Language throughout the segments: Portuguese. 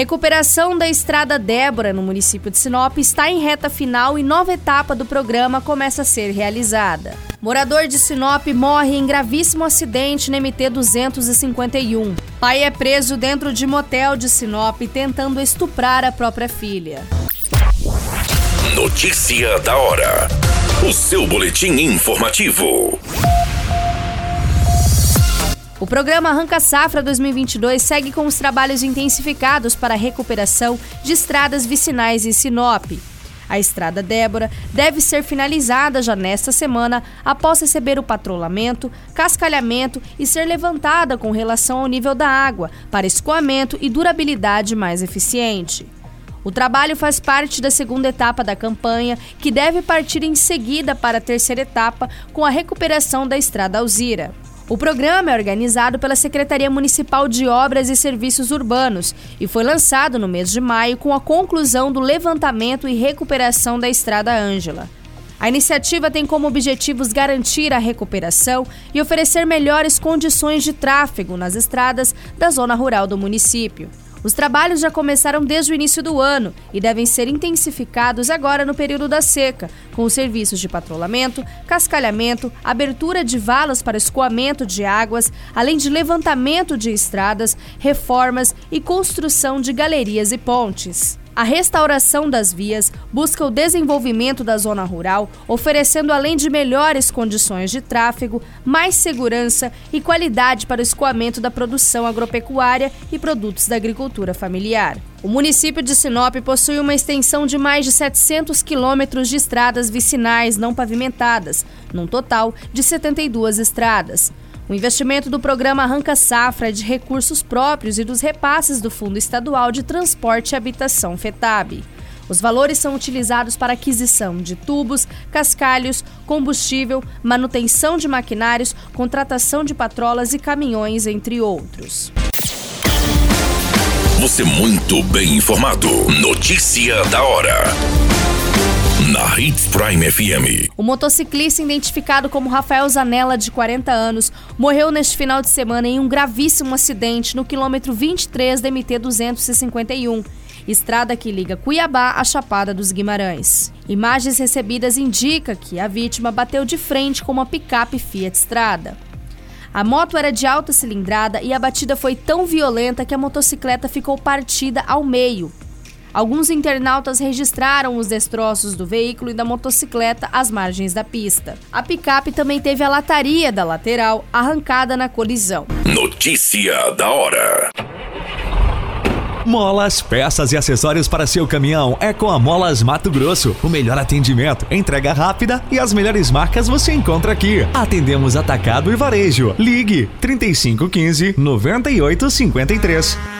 Recuperação da Estrada Débora no município de Sinop está em reta final e nova etapa do programa começa a ser realizada. Morador de Sinop morre em gravíssimo acidente na MT 251. Pai é preso dentro de motel de Sinop tentando estuprar a própria filha. Notícia da hora. O seu boletim informativo. O programa Arranca Safra 2022 segue com os trabalhos intensificados para a recuperação de estradas vicinais em Sinop. A estrada Débora deve ser finalizada já nesta semana após receber o patrulhamento, cascalhamento e ser levantada com relação ao nível da água para escoamento e durabilidade mais eficiente. O trabalho faz parte da segunda etapa da campanha, que deve partir em seguida para a terceira etapa com a recuperação da estrada Alzira. O programa é organizado pela Secretaria Municipal de Obras e Serviços Urbanos e foi lançado no mês de maio com a conclusão do levantamento e recuperação da Estrada Ângela. A iniciativa tem como objetivos garantir a recuperação e oferecer melhores condições de tráfego nas estradas da zona rural do município. Os trabalhos já começaram desde o início do ano e devem ser intensificados agora no período da seca, com os serviços de patrulhamento, cascalhamento, abertura de valas para escoamento de águas, além de levantamento de estradas, reformas e construção de galerias e pontes. A restauração das vias busca o desenvolvimento da zona rural, oferecendo além de melhores condições de tráfego, mais segurança e qualidade para o escoamento da produção agropecuária e produtos da agricultura familiar. O município de Sinop possui uma extensão de mais de 700 quilômetros de estradas vicinais não pavimentadas, num total de 72 estradas. O investimento do programa Arranca Safra é de recursos próprios e dos repasses do Fundo Estadual de Transporte e Habitação FETAB. Os valores são utilizados para aquisição de tubos, cascalhos, combustível, manutenção de maquinários, contratação de patrolas e caminhões, entre outros. Você muito bem informado. Notícia da hora na Hits Prime FM. O motociclista identificado como Rafael Zanella, de 40 anos, morreu neste final de semana em um gravíssimo acidente no quilômetro 23 da MT 251 estrada que liga Cuiabá à Chapada dos Guimarães. Imagens recebidas indicam que a vítima bateu de frente com uma picape Fiat Strada. A moto era de alta cilindrada e a batida foi tão violenta que a motocicleta ficou partida ao meio, Alguns internautas registraram os destroços do veículo e da motocicleta às margens da pista. A picape também teve a lataria da lateral arrancada na colisão. Notícia da hora. Molas, peças e acessórios para seu caminhão é com a Molas Mato Grosso. O melhor atendimento, entrega rápida e as melhores marcas você encontra aqui. Atendemos atacado e varejo. Ligue 3515 9853.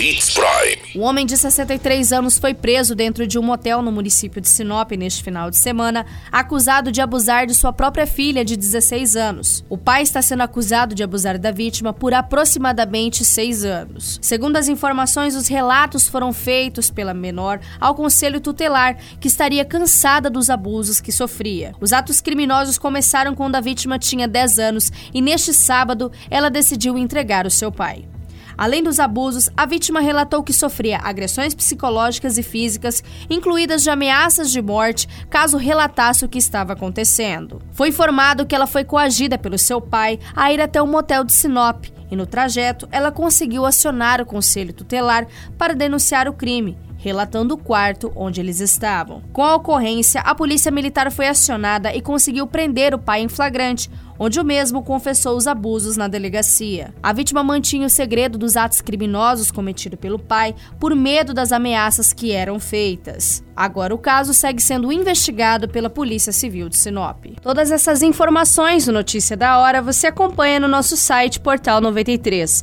Hits Prime. Um homem de 63 anos foi preso dentro de um motel no município de Sinop neste final de semana, acusado de abusar de sua própria filha de 16 anos. O pai está sendo acusado de abusar da vítima por aproximadamente seis anos. Segundo as informações, os relatos foram feitos pela menor ao conselho tutelar, que estaria cansada dos abusos que sofria. Os atos criminosos começaram quando a vítima tinha 10 anos e neste sábado ela decidiu entregar o seu pai. Além dos abusos, a vítima relatou que sofria agressões psicológicas e físicas, incluídas de ameaças de morte, caso relatasse o que estava acontecendo. Foi informado que ela foi coagida pelo seu pai a ir até um motel de Sinop e no trajeto ela conseguiu acionar o conselho tutelar para denunciar o crime relatando o quarto onde eles estavam. Com a ocorrência, a polícia militar foi acionada e conseguiu prender o pai em flagrante, onde o mesmo confessou os abusos na delegacia. A vítima mantinha o segredo dos atos criminosos cometidos pelo pai por medo das ameaças que eram feitas. Agora o caso segue sendo investigado pela Polícia Civil de Sinop. Todas essas informações do Notícia da Hora você acompanha no nosso site Portal 93.